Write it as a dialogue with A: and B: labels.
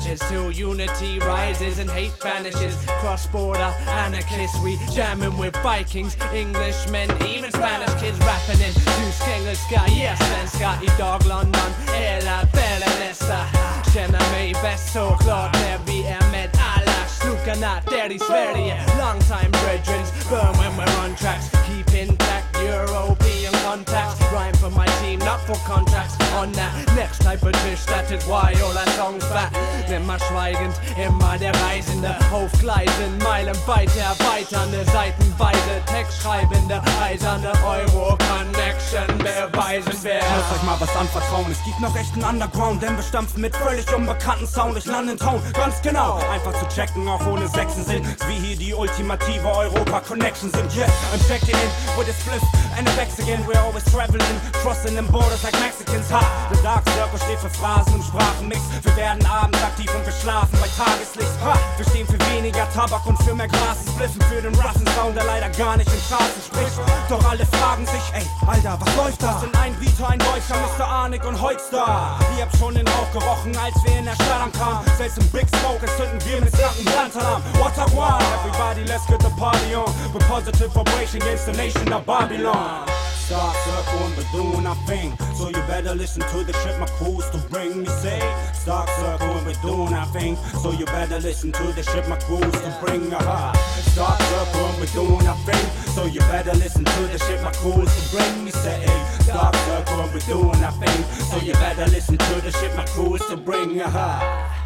A: savages till unity rises and hate vanishes. Cross border anarchists, we jamming with Vikings, Englishmen, even Spanish kids rapping in tysk, engelska, yeah, svenska. Idag London, hela Bellelessa. Känner mig bäst såklart när vi är med alla snokarna där i Sverige. Long time brethren, burn when we're on tracks. Rhyme for my team, not for contracts. On that next type of dish, that is why all our songs fat. Immer schweigend, immer der Reisende. Aufgleisen, meilenweit erweiternde Seitenweise. Textschreibende, eiserne Euro-Connection beweisen wer.
B: Lass euch mal was anvertrauen. Es gibt noch echten Underground, denn wir stampfen mit völlig unbekannten Sound durch Land und Town. Ganz genau, einfach zu checken, auch ohne Sechsen sind. Wie hier die ultimative Europa-Connection sind. Yeah, I'm checking in with a spliff and a Vex again. We're always traveling, crossing them borders like Mexicans. Ha, the Dark Circle steht für Phrasen im Sprachenmix. Wir werden abends aktiv und wir schlafen bei Tageslicht. Ha, wir stehen für weniger Tabak und für mehr Gras. Spliffen für den roughen Sound, der leider gar nicht in Straßen spricht. Doch alle fragen sich, ey, Alter, was läuft da? Sind ein Vita, Arnik und Holster. Ihr habt schon den Rauch gerochen, als wir in der Stadt ankamen. Selbst im Big Smoke entzünden wir mit Sachen Brandalarm. What a one, everybody, let's get the party on. With positive vibration against the nation of Babylon. Start circle and we're doing our thing. So you better listen to the shit my crew's to bring me say. Start circle and we're doing our thing. So you better listen to the shit my crew's to bring aha. Start circle and we're doing our thing. So you better listen to the shit my crew's to bring me say. Start circle we're doing our thing. So you better listen to the shit my crew's to bring aha.